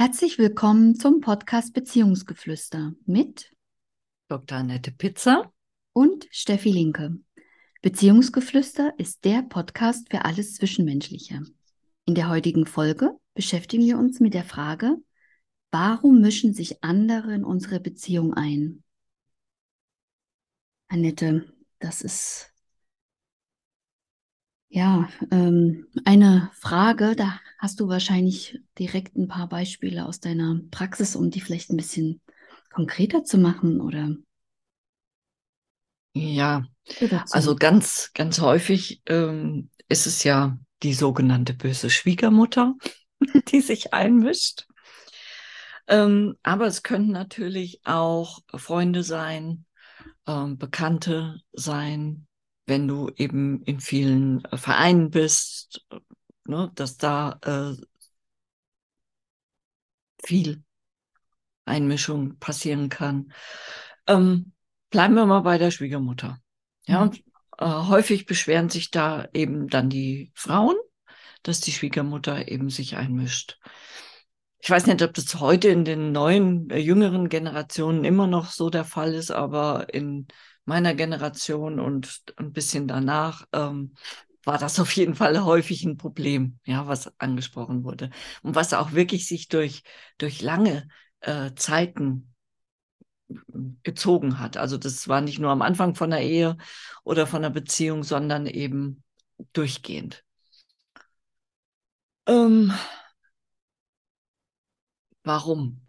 Herzlich willkommen zum Podcast Beziehungsgeflüster mit Dr. Annette Pizza und Steffi Linke. Beziehungsgeflüster ist der Podcast für alles Zwischenmenschliche. In der heutigen Folge beschäftigen wir uns mit der Frage, warum mischen sich andere in unsere Beziehung ein? Annette, das ist ja, ähm, eine Frage, da hast du wahrscheinlich direkt ein paar Beispiele aus deiner Praxis, um die vielleicht ein bisschen konkreter zu machen, oder? Ja, also ganz, ganz häufig ähm, ist es ja die sogenannte böse Schwiegermutter, die sich einmischt. Ähm, aber es können natürlich auch Freunde sein, ähm, Bekannte sein, wenn du eben in vielen äh, Vereinen bist, ne, dass da äh, viel Einmischung passieren kann. Ähm, bleiben wir mal bei der Schwiegermutter. Ja, mhm. äh, häufig beschweren sich da eben dann die Frauen, dass die Schwiegermutter eben sich einmischt. Ich weiß nicht, ob das heute in den neuen, äh, jüngeren Generationen immer noch so der Fall ist, aber in meiner Generation und ein bisschen danach ähm, war das auf jeden Fall häufig ein Problem, ja, was angesprochen wurde. Und was auch wirklich sich durch, durch lange äh, Zeiten gezogen hat. Also das war nicht nur am Anfang von der Ehe oder von der Beziehung, sondern eben durchgehend. Ähm, warum?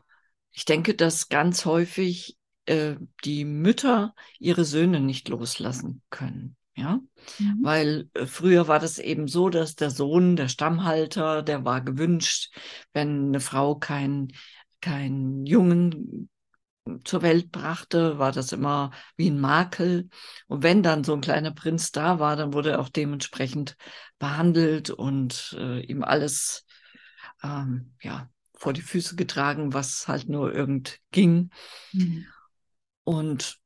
Ich denke, dass ganz häufig äh, die Mütter ihre Söhne nicht loslassen können. Ja, mhm. weil äh, früher war das eben so, dass der Sohn, der Stammhalter, der war gewünscht, wenn eine Frau keinen kein Jungen zur Welt brachte, war das immer wie ein Makel. Und wenn dann so ein kleiner Prinz da war, dann wurde er auch dementsprechend behandelt und äh, ihm alles ähm, ja, vor die Füße getragen, was halt nur irgend ging. Mhm. Und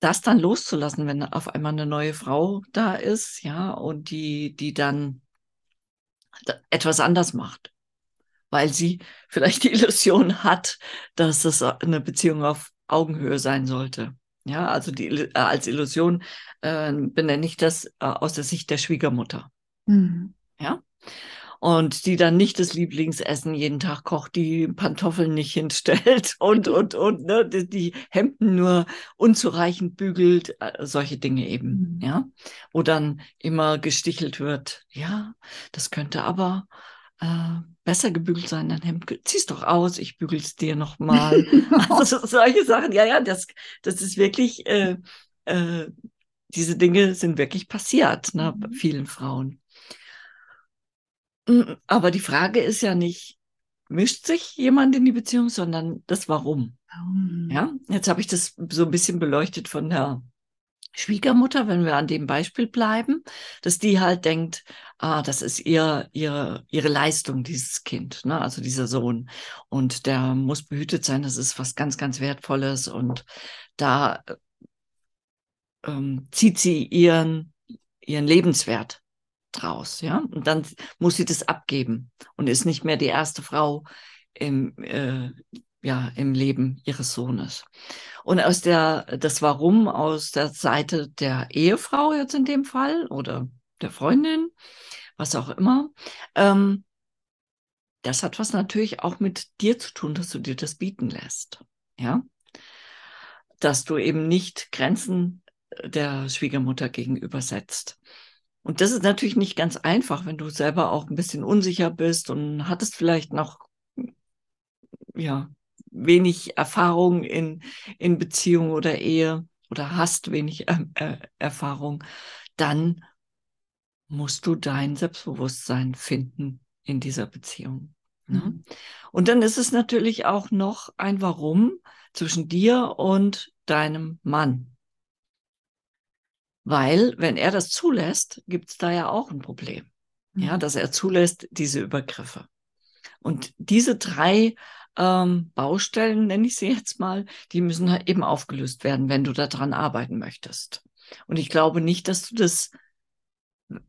das dann loszulassen, wenn auf einmal eine neue Frau da ist, ja, und die, die dann etwas anders macht, weil sie vielleicht die Illusion hat, dass es eine Beziehung auf Augenhöhe sein sollte. Ja, also die, äh, als Illusion äh, benenne ich das äh, aus der Sicht der Schwiegermutter. Mhm. Ja und die dann nicht das Lieblingsessen jeden Tag kocht, die Pantoffeln nicht hinstellt und, und, und, ne, die, die Hemden nur unzureichend bügelt, äh, solche Dinge eben, mhm. ja. Wo dann immer gestichelt wird, ja, das könnte aber äh, besser gebügelt sein, dein Hemd, zieh's doch aus, ich bügel's dir nochmal. also solche Sachen, ja, ja, das, das ist wirklich, äh, äh, diese Dinge sind wirklich passiert, ne, mhm. vielen Frauen. Mm, aber die Frage ist ja nicht, mischt sich jemand in die Beziehung, sondern das Warum. Oh. Ja, jetzt habe ich das so ein bisschen beleuchtet von der Schwiegermutter, wenn wir an dem Beispiel bleiben, dass die halt denkt, ah, das ist ihr, ihre, ihre Leistung, dieses Kind, ne? also dieser Sohn. Und der muss behütet sein, das ist was ganz, ganz Wertvolles. Und da ähm, zieht sie ihren, ihren Lebenswert draus, ja. Und dann muss sie das abgeben und ist nicht mehr die erste Frau im, äh, ja, im Leben ihres Sohnes. Und aus der, das Warum aus der Seite der Ehefrau jetzt in dem Fall oder der Freundin, was auch immer, ähm, das hat was natürlich auch mit dir zu tun, dass du dir das bieten lässt, ja. Dass du eben nicht Grenzen der Schwiegermutter gegenüber setzt. Und das ist natürlich nicht ganz einfach, wenn du selber auch ein bisschen unsicher bist und hattest vielleicht noch, ja, wenig Erfahrung in, in Beziehung oder Ehe oder hast wenig äh, äh, Erfahrung, dann musst du dein Selbstbewusstsein finden in dieser Beziehung. Ne? Mhm. Und dann ist es natürlich auch noch ein Warum zwischen dir und deinem Mann. Weil, wenn er das zulässt, gibt es da ja auch ein Problem. Mhm. Ja, dass er zulässt diese Übergriffe. Und diese drei ähm, Baustellen, nenne ich sie jetzt mal, die müssen halt eben aufgelöst werden, wenn du daran arbeiten möchtest. Und ich glaube nicht, dass du das,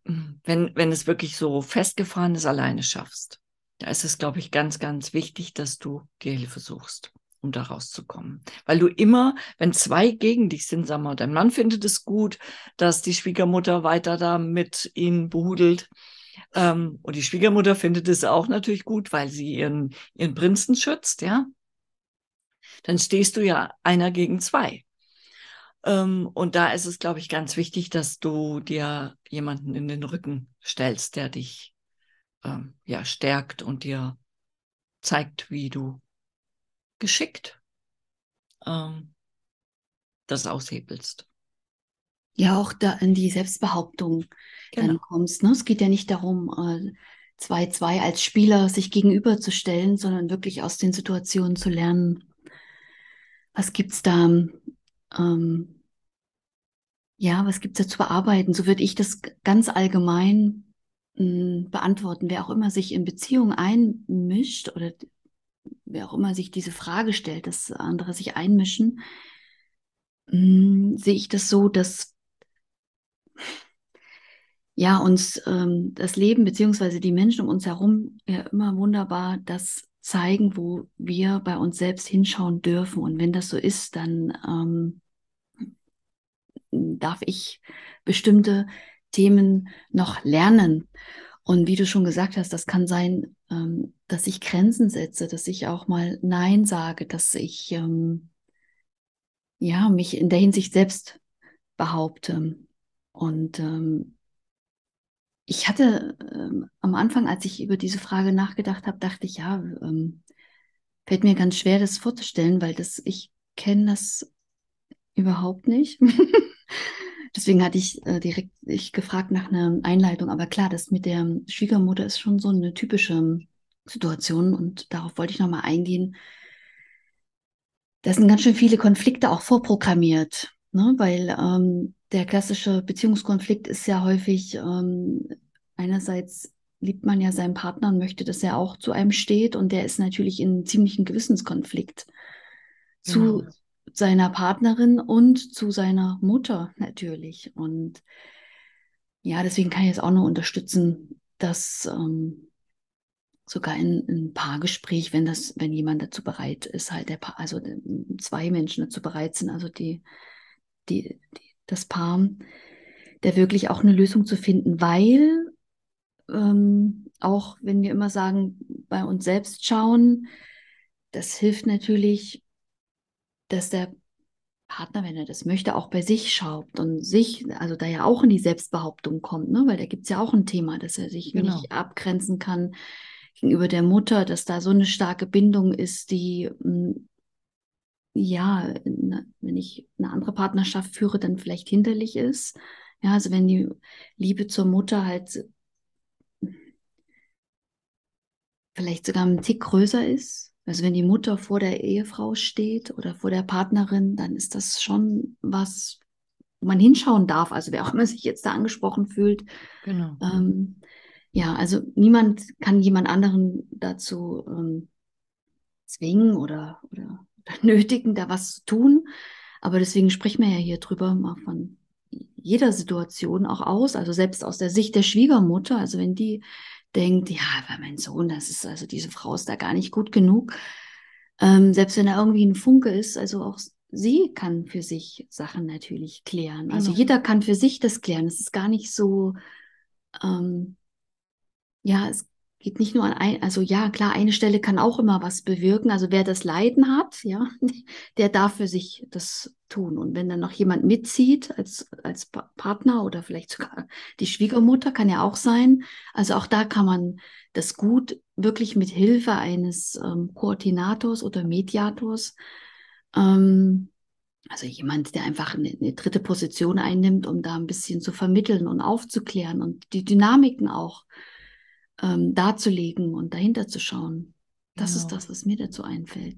wenn, wenn es wirklich so festgefahren ist, alleine schaffst. da ist es, glaube ich, ganz, ganz wichtig, dass du dir Hilfe suchst, um da rauszukommen. Weil du immer, wenn zwei gegen dich sind, sag mal, dein Mann findet es gut, dass die Schwiegermutter weiter da mit ihnen behudelt. Ähm, und die Schwiegermutter findet es auch natürlich gut, weil sie ihren, ihren Prinzen schützt, ja. Dann stehst du ja einer gegen zwei. Ähm, und da ist es, glaube ich, ganz wichtig, dass du dir jemanden in den Rücken stellst, der dich ähm, ja stärkt und dir zeigt, wie du geschickt ähm, das aushebelst. Ja, auch da in die Selbstbehauptung genau. dann kommst. Ne? Es geht ja nicht darum, 2-2 äh, als Spieler sich gegenüberzustellen, sondern wirklich aus den Situationen zu lernen. Was gibt's da? Ähm, ja, was gibt's da zu bearbeiten? So würde ich das ganz allgemein hm, beantworten. Wer auch immer sich in Beziehungen einmischt oder wer auch immer sich diese Frage stellt, dass andere sich einmischen, mh, hm, sehe ich das so, dass ja uns ähm, das Leben beziehungsweise die Menschen um uns herum ja immer wunderbar das zeigen, wo wir bei uns selbst hinschauen dürfen. Und wenn das so ist, dann ähm, darf ich bestimmte Themen noch lernen. Und wie du schon gesagt hast, das kann sein, ähm, dass ich Grenzen setze, dass ich auch mal Nein sage, dass ich ähm, ja mich in der Hinsicht selbst behaupte. Und ähm, ich hatte ähm, am Anfang, als ich über diese Frage nachgedacht habe, dachte ich, ja, ähm, fällt mir ganz schwer, das vorzustellen, weil das, ich kenne das überhaupt nicht. Deswegen hatte ich äh, direkt ich gefragt nach einer Einleitung. Aber klar, das mit der Schwiegermutter ist schon so eine typische Situation und darauf wollte ich nochmal eingehen. Da sind ganz schön viele Konflikte auch vorprogrammiert, ne? weil ähm, der klassische Beziehungskonflikt ist ja häufig ähm, einerseits liebt man ja seinen Partner und möchte, dass er auch zu einem steht und der ist natürlich in ziemlichen Gewissenskonflikt zu genau. seiner Partnerin und zu seiner Mutter natürlich und ja, deswegen kann ich jetzt auch nur unterstützen, dass ähm, sogar in ein Paargespräch, wenn das, wenn jemand dazu bereit ist, halt der Paar, also zwei Menschen dazu bereit sind, also die, die, die das Paar, der wirklich auch eine Lösung zu finden, weil ähm, auch wenn wir immer sagen, bei uns selbst schauen, das hilft natürlich, dass der Partner, wenn er das möchte, auch bei sich schaut und sich, also da ja auch in die Selbstbehauptung kommt, ne? weil da gibt es ja auch ein Thema, dass er sich genau. nicht abgrenzen kann gegenüber der Mutter, dass da so eine starke Bindung ist, die hm, ja, wenn ich eine andere Partnerschaft führe, dann vielleicht hinderlich ist. Ja, also wenn die Liebe zur Mutter halt vielleicht sogar ein Tick größer ist. Also wenn die Mutter vor der Ehefrau steht oder vor der Partnerin, dann ist das schon was, wo man hinschauen darf. Also wer auch immer sich jetzt da angesprochen fühlt. Genau. Ähm, ja, also niemand kann jemand anderen dazu ähm, zwingen oder, oder nötigen, da was zu tun. Aber deswegen sprechen wir ja hier drüber mal von jeder Situation auch aus, also selbst aus der Sicht der Schwiegermutter. Also wenn die denkt, ja, aber mein Sohn, das ist also diese Frau ist da gar nicht gut genug. Ähm, selbst wenn er irgendwie ein Funke ist, also auch sie kann für sich Sachen natürlich klären. Also genau. jeder kann für sich das klären. Es ist gar nicht so, ähm, ja, es geht nicht nur an ein, also ja, klar, eine Stelle kann auch immer was bewirken. Also wer das Leiden hat, ja, der darf für sich das tun. Und wenn dann noch jemand mitzieht als, als Partner oder vielleicht sogar die Schwiegermutter, kann ja auch sein. Also auch da kann man das gut wirklich mit Hilfe eines ähm, Koordinators oder Mediators, ähm, also jemand, der einfach eine, eine dritte Position einnimmt, um da ein bisschen zu vermitteln und aufzuklären und die Dynamiken auch ähm, darzulegen und dahinter zu schauen. Das genau. ist das, was mir dazu einfällt.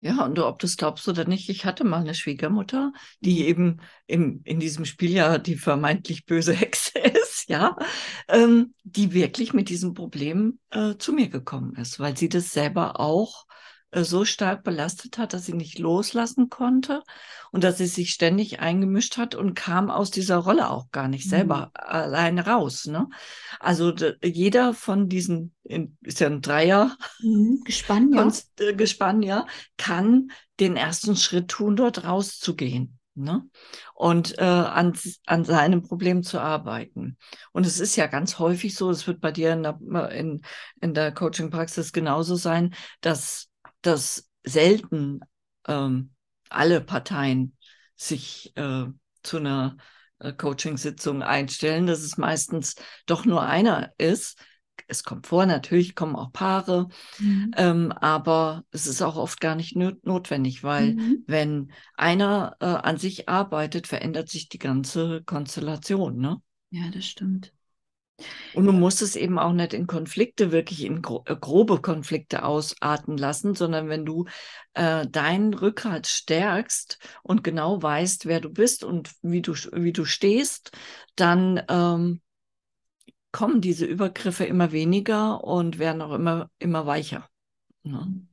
Ja, und ob du es glaubst oder nicht, ich hatte mal eine Schwiegermutter, die mhm. eben im, in diesem Spiel ja die vermeintlich böse Hexe ist, ja, ähm, die wirklich mit diesem Problem äh, zu mir gekommen ist, weil sie das selber auch so stark belastet hat, dass sie nicht loslassen konnte und dass sie sich ständig eingemischt hat und kam aus dieser Rolle auch gar nicht selber mhm. alleine raus. Ne? Also jeder von diesen, ist ja ein Dreier, mhm. Gespann, ja. Äh, Gespann, ja, kann den ersten Schritt tun, dort rauszugehen. Ne? Und äh, an, an seinem Problem zu arbeiten. Und es ist ja ganz häufig so, es wird bei dir in der, in, in der Coaching-Praxis genauso sein, dass, dass selten ähm, alle Parteien sich äh, zu einer äh, Coaching-Sitzung einstellen, dass es meistens doch nur einer ist, es kommt vor, natürlich kommen auch Paare, mhm. ähm, aber es ist auch oft gar nicht notwendig, weil mhm. wenn einer äh, an sich arbeitet, verändert sich die ganze Konstellation. Ne? Ja, das stimmt. Und du musst es eben auch nicht in Konflikte, wirklich in äh, grobe Konflikte ausarten lassen, sondern wenn du äh, deinen Rückhalt stärkst und genau weißt, wer du bist und wie du, wie du stehst, dann ähm, kommen diese Übergriffe immer weniger und werden auch immer, immer weicher. Ne?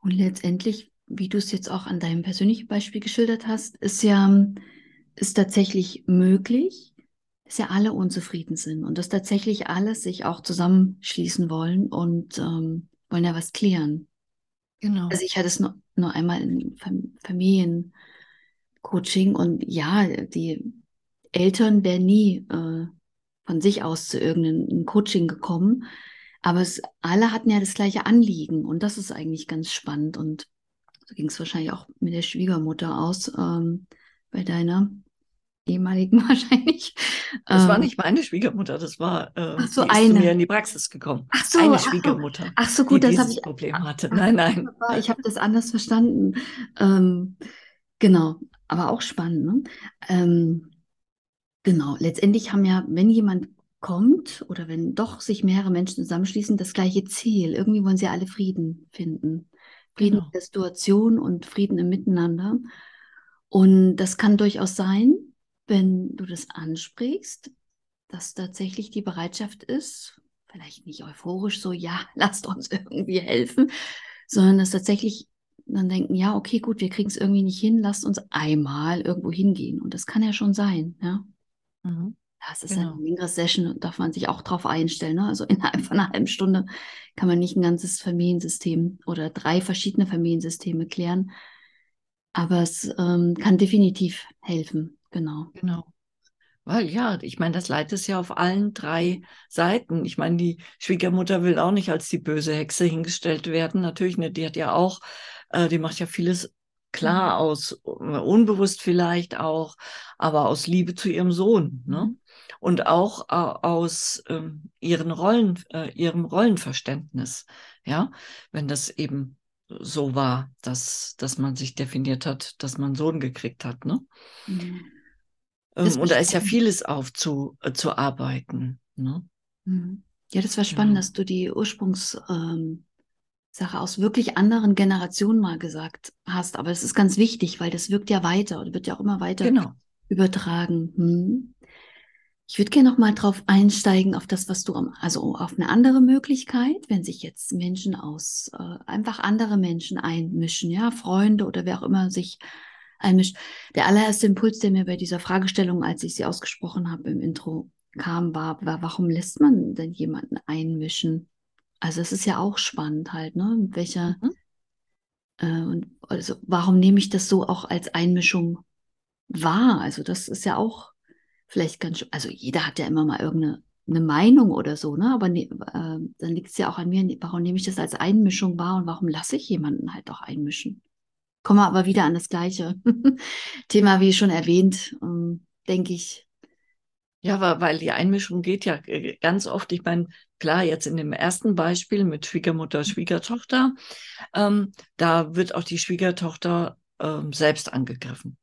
Und letztendlich, wie du es jetzt auch an deinem persönlichen Beispiel geschildert hast, ist ja ist tatsächlich möglich, dass ja alle unzufrieden sind und dass tatsächlich alle sich auch zusammenschließen wollen und ähm, wollen ja was klären. Genau. Also ich hatte es nur, nur einmal in Familiencoaching und ja, die Eltern wären nie äh, von sich aus zu irgendeinem Coaching gekommen. Aber es, alle hatten ja das gleiche Anliegen und das ist eigentlich ganz spannend. Und so ging es wahrscheinlich auch mit der Schwiegermutter aus, ähm, bei deiner ehemaligen wahrscheinlich. Das ähm, war nicht meine Schwiegermutter, das war äh, ach so, die eine. zu mir in die Praxis gekommen. Ach so, eine Schwiegermutter. Ach so, gut, das habe ich Problem hatte. Nein, nein. Ich habe das anders verstanden. Ähm, genau, aber auch spannend. Ne? Ähm, Genau, letztendlich haben ja, wenn jemand kommt oder wenn doch sich mehrere Menschen zusammenschließen, das gleiche Ziel. Irgendwie wollen sie alle Frieden finden. Frieden genau. in der Situation und Frieden im Miteinander. Und das kann durchaus sein, wenn du das ansprichst, dass tatsächlich die Bereitschaft ist, vielleicht nicht euphorisch so, ja, lasst uns irgendwie helfen, sondern dass tatsächlich dann denken, ja, okay, gut, wir kriegen es irgendwie nicht hin, lasst uns einmal irgendwo hingehen. Und das kann ja schon sein, ja. Mhm. Das ist genau. eine längere Session, darf man sich auch drauf einstellen. Ne? Also innerhalb von einer halben Stunde kann man nicht ein ganzes Familiensystem oder drei verschiedene Familiensysteme klären. Aber es ähm, kann definitiv helfen, genau. Genau. Weil ja, ich meine, das Leid ist ja auf allen drei Seiten. Ich meine, die Schwiegermutter will auch nicht als die böse Hexe hingestellt werden. Natürlich, ne, die hat ja auch, äh, die macht ja vieles Klar, mhm. aus äh, unbewusst vielleicht auch, aber aus Liebe zu ihrem Sohn. Ne? Mhm. Und auch äh, aus ähm, ihren Rollen, äh, ihrem Rollenverständnis. Ja, wenn das eben so war, dass, dass man sich definiert hat, dass man Sohn gekriegt hat. Ne? Mhm. Ähm, und da ist ja vieles aufzuarbeiten. Äh, ne? Mhm. Ja, das war spannend, ja. dass du die Ursprungs, ähm, aus wirklich anderen Generationen mal gesagt hast. Aber es ist ganz wichtig, weil das wirkt ja weiter und wird ja auch immer weiter genau. übertragen. Hm. Ich würde gerne noch mal drauf einsteigen auf das, was du, also auf eine andere Möglichkeit, wenn sich jetzt Menschen aus, äh, einfach andere Menschen einmischen, ja, Freunde oder wer auch immer sich einmischt. Der allererste Impuls, der mir bei dieser Fragestellung, als ich sie ausgesprochen habe im Intro, kam, war, war, warum lässt man denn jemanden einmischen? Also es ist ja auch spannend halt, ne? Welcher mhm. äh, und also warum nehme ich das so auch als Einmischung wahr? Also das ist ja auch vielleicht ganz, also jeder hat ja immer mal irgendeine eine Meinung oder so, ne? Aber ne, äh, dann liegt es ja auch an mir, warum nehme ich das als Einmischung wahr und warum lasse ich jemanden halt auch einmischen? Kommen wir aber wieder an das gleiche Thema, wie schon erwähnt, ähm, denke ich, ja, weil die Einmischung geht ja äh, ganz oft, ich meine, klar, jetzt in dem ersten Beispiel mit Schwiegermutter. Schwiegertochter, ähm, da wird auch die Schwiegertochter ähm, selbst angegriffen.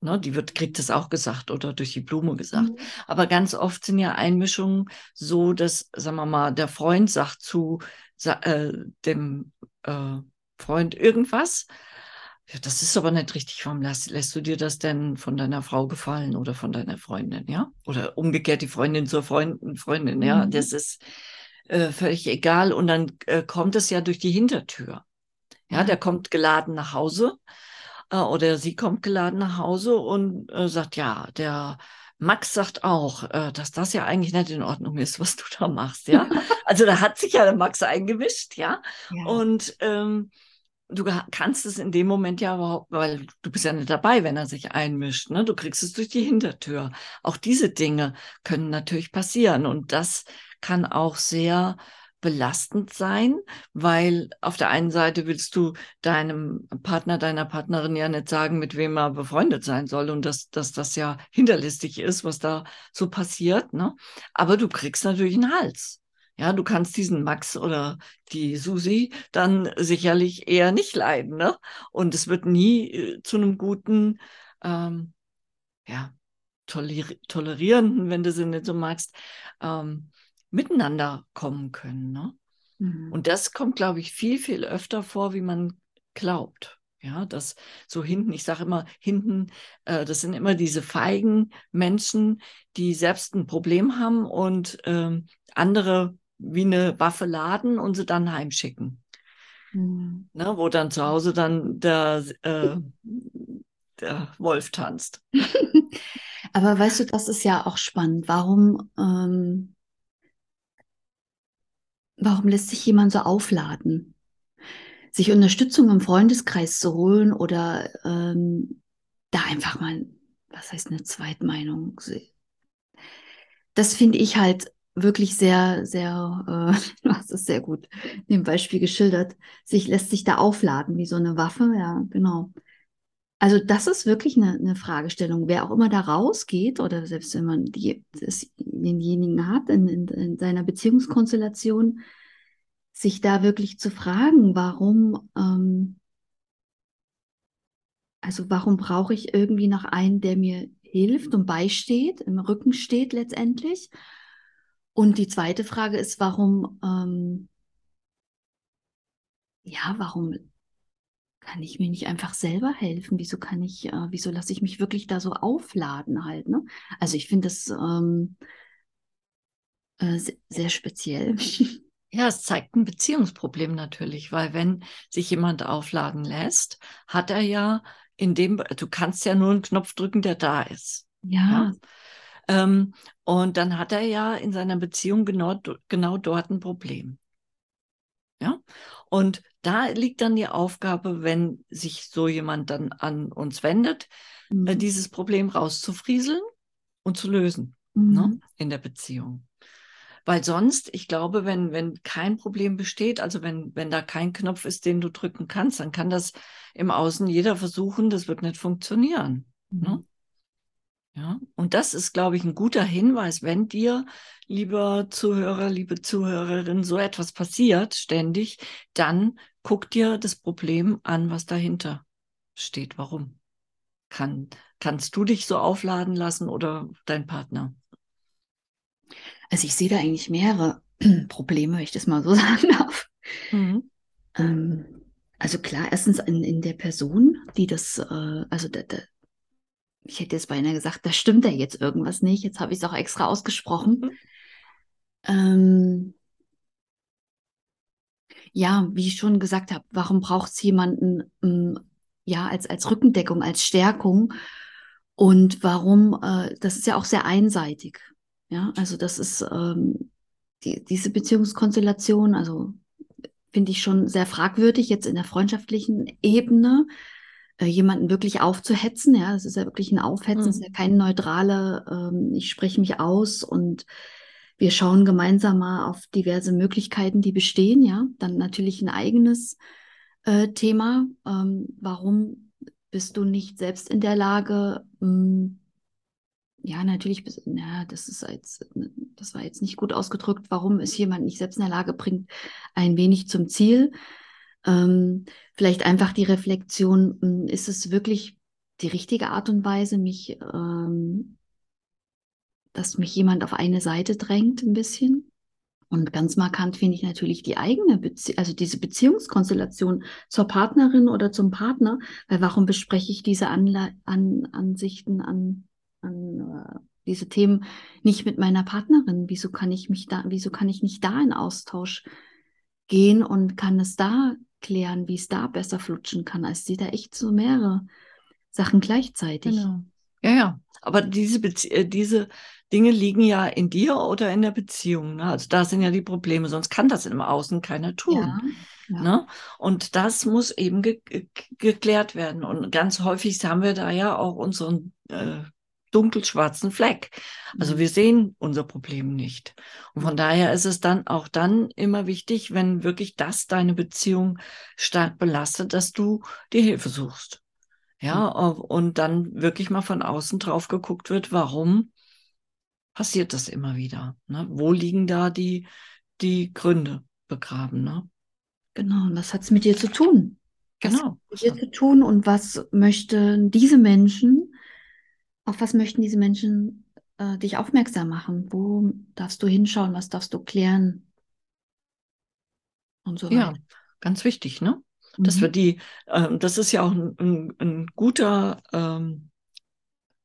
Ne, die wird, kriegt es auch gesagt oder durch die Blume gesagt. Mhm. Aber ganz oft sind ja Einmischungen so, dass, sagen wir mal, der Freund sagt zu äh, dem äh, Freund irgendwas ja, das ist aber nicht richtig. Warum lässt, lässt du dir das denn von deiner Frau gefallen oder von deiner Freundin, ja? Oder umgekehrt die Freundin zur Freundin, Freundin, ja? Mhm. Das ist, äh, völlig egal. Und dann äh, kommt es ja durch die Hintertür. Ja, ja. der kommt geladen nach Hause äh, oder sie kommt geladen nach Hause und äh, sagt, ja, der Max sagt auch, äh, dass das ja eigentlich nicht in Ordnung ist, was du da machst, ja. also da hat sich ja der Max eingemischt, ja. ja. Und ähm, du kannst es in dem Moment ja überhaupt, weil du bist ja nicht dabei, wenn er sich einmischt. Ne? Du kriegst es durch die Hintertür. Auch diese Dinge können natürlich passieren und das kann auch sehr belastend sein, weil auf der einen Seite willst du deinem Partner, deiner Partnerin ja nicht sagen, mit wem er befreundet sein soll und dass, dass das ja hinterlistig ist, was da so passiert. Ne? Aber du kriegst natürlich einen Hals. Ja, du kannst diesen Max oder die Susi dann sicherlich eher nicht leiden. Ne? Und es wird nie äh, zu einem guten, ähm, ja, tolerierenden, wenn du sie nicht so magst, ähm, miteinander kommen können. Ne? Mhm. Und das kommt, glaube ich, viel, viel öfter vor, wie man glaubt. Ja, das so hinten, ich sage immer, hinten, äh, das sind immer diese feigen Menschen, die selbst ein Problem haben und ähm, andere wie eine Waffe laden und sie dann heimschicken. Mhm. Ne, wo dann zu Hause dann der, äh, der Wolf tanzt. Aber weißt du, das ist ja auch spannend. Warum, ähm, warum lässt sich jemand so aufladen? Sich Unterstützung im Freundeskreis zu holen oder ähm, da einfach mal, was heißt eine Zweitmeinung? Das finde ich halt wirklich sehr, sehr, äh, du hast es sehr gut in dem Beispiel geschildert, sich lässt sich da aufladen wie so eine Waffe, ja, genau. Also das ist wirklich eine, eine Fragestellung. Wer auch immer da rausgeht oder selbst wenn man die, das, denjenigen hat in, in, in seiner Beziehungskonstellation, sich da wirklich zu fragen, warum, ähm, also warum brauche ich irgendwie noch einen, der mir hilft und beisteht, im Rücken steht letztendlich und die zweite Frage ist, warum, ähm, ja, warum kann ich mir nicht einfach selber helfen? Wieso kann ich, äh, wieso lasse ich mich wirklich da so aufladen halt, ne? Also ich finde das ähm, äh, sehr, sehr speziell. Ja, es zeigt ein Beziehungsproblem natürlich, weil wenn sich jemand aufladen lässt, hat er ja in dem, du kannst ja nur einen Knopf drücken, der da ist. Ja. ja? Ähm, und dann hat er ja in seiner Beziehung genau, genau dort ein Problem. Ja, und da liegt dann die Aufgabe, wenn sich so jemand dann an uns wendet, äh, mhm. äh, dieses Problem rauszufrieseln und zu lösen ne, mhm. ne, in der Beziehung. Weil sonst, ich glaube, wenn, wenn kein Problem besteht, also wenn, wenn da kein Knopf ist, den du drücken kannst, dann kann das im Außen jeder versuchen, das wird nicht funktionieren. Ne? Mhm. Ne? Ja, und das ist, glaube ich, ein guter Hinweis, wenn dir, lieber Zuhörer, liebe Zuhörerin, so etwas passiert ständig, dann guck dir das Problem an, was dahinter steht. Warum? Kann, kannst du dich so aufladen lassen oder dein Partner? Also ich sehe da eigentlich mehrere Probleme, wenn ich das mal so sagen darf. Mhm. Ähm, also klar, erstens in, in der Person, die das, äh, also der, der, ich hätte jetzt beinahe gesagt, da stimmt ja jetzt irgendwas nicht. Jetzt habe ich es auch extra ausgesprochen. Mhm. Ähm, ja, wie ich schon gesagt habe, warum braucht es jemanden ähm, ja als, als Rückendeckung, als Stärkung? Und warum, äh, das ist ja auch sehr einseitig. Ja, also das ist ähm, die, diese Beziehungskonstellation, also finde ich schon sehr fragwürdig jetzt in der freundschaftlichen Ebene jemanden wirklich aufzuhetzen. Ja, das ist ja wirklich ein Aufhetzen, mhm. ist ja kein neutrale, ähm, ich spreche mich aus und wir schauen gemeinsam mal auf diverse Möglichkeiten, die bestehen. Ja, dann natürlich ein eigenes äh, Thema. Ähm, warum bist du nicht selbst in der Lage, mh, hm, ja, natürlich, ja, das ist jetzt, das war jetzt nicht gut ausgedrückt. Warum ist jemand nicht selbst in der Lage, bringt ein wenig zum Ziel. Ähm, vielleicht einfach die Reflexion, hm, ist es wirklich die richtige Art und Weise, mich, ähm, dass mich jemand auf eine Seite drängt, ein bisschen? Und ganz markant finde ich natürlich die eigene Beziehung, also diese Beziehungskonstellation zur Partnerin oder zum Partner, weil warum bespreche ich diese Anle an Ansichten, an, an äh, diese Themen nicht mit meiner Partnerin? Wieso kann ich mich da, wieso kann ich nicht da in Austausch gehen und kann es da klären, wie es da besser flutschen kann, als sie da echt so mehrere Sachen gleichzeitig. Genau. Ja, ja. Aber diese, Bezie äh, diese Dinge liegen ja in dir oder in der Beziehung. Ne? Also da sind ja die Probleme, sonst kann das im Außen keiner tun. Ja, ja. Ne? Und das muss eben ge geklärt werden. Und ganz häufig haben wir da ja auch unseren äh, dunkelschwarzen Fleck. Also mhm. wir sehen unser Problem nicht. Und von daher ist es dann auch dann immer wichtig, wenn wirklich das deine Beziehung stark belastet, dass du die Hilfe suchst. Ja, mhm. und dann wirklich mal von außen drauf geguckt wird, warum passiert das immer wieder? Ne? Wo liegen da die, die Gründe begraben? Ne? Genau, und was hat es mit dir zu tun? Genau. Was hat mit dir zu tun und was möchten diese Menschen, auf was möchten diese Menschen äh, dich aufmerksam machen? Wo darfst du hinschauen? Was darfst du klären? Und so weiter. Ja, ganz wichtig, ne? Mhm. Dass wir die, äh, das ist ja auch ein, ein, ein guter ähm,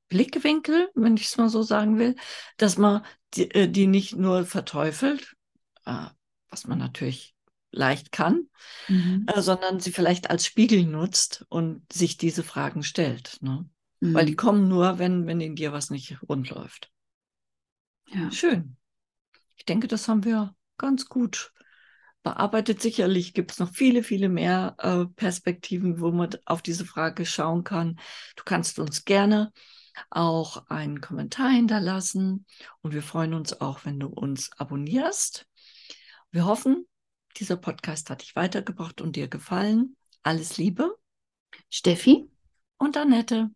Blickwinkel, wenn ich es mal so sagen will, dass man die, äh, die nicht nur verteufelt, äh, was man natürlich leicht kann, mhm. äh, sondern sie vielleicht als Spiegel nutzt und sich diese Fragen stellt. Ne? Mhm. Weil die mhm. kommen nur, wenn, wenn in dir was nicht rund läuft. Ja. Schön. Ich denke, das haben wir ganz gut bearbeitet. Sicherlich gibt es noch viele, viele mehr äh, Perspektiven, wo man auf diese Frage schauen kann. Du kannst uns gerne auch einen Kommentar hinterlassen und wir freuen uns auch, wenn du uns abonnierst. Wir hoffen, dieser Podcast hat dich weitergebracht und dir gefallen. Alles Liebe. Steffi und Annette.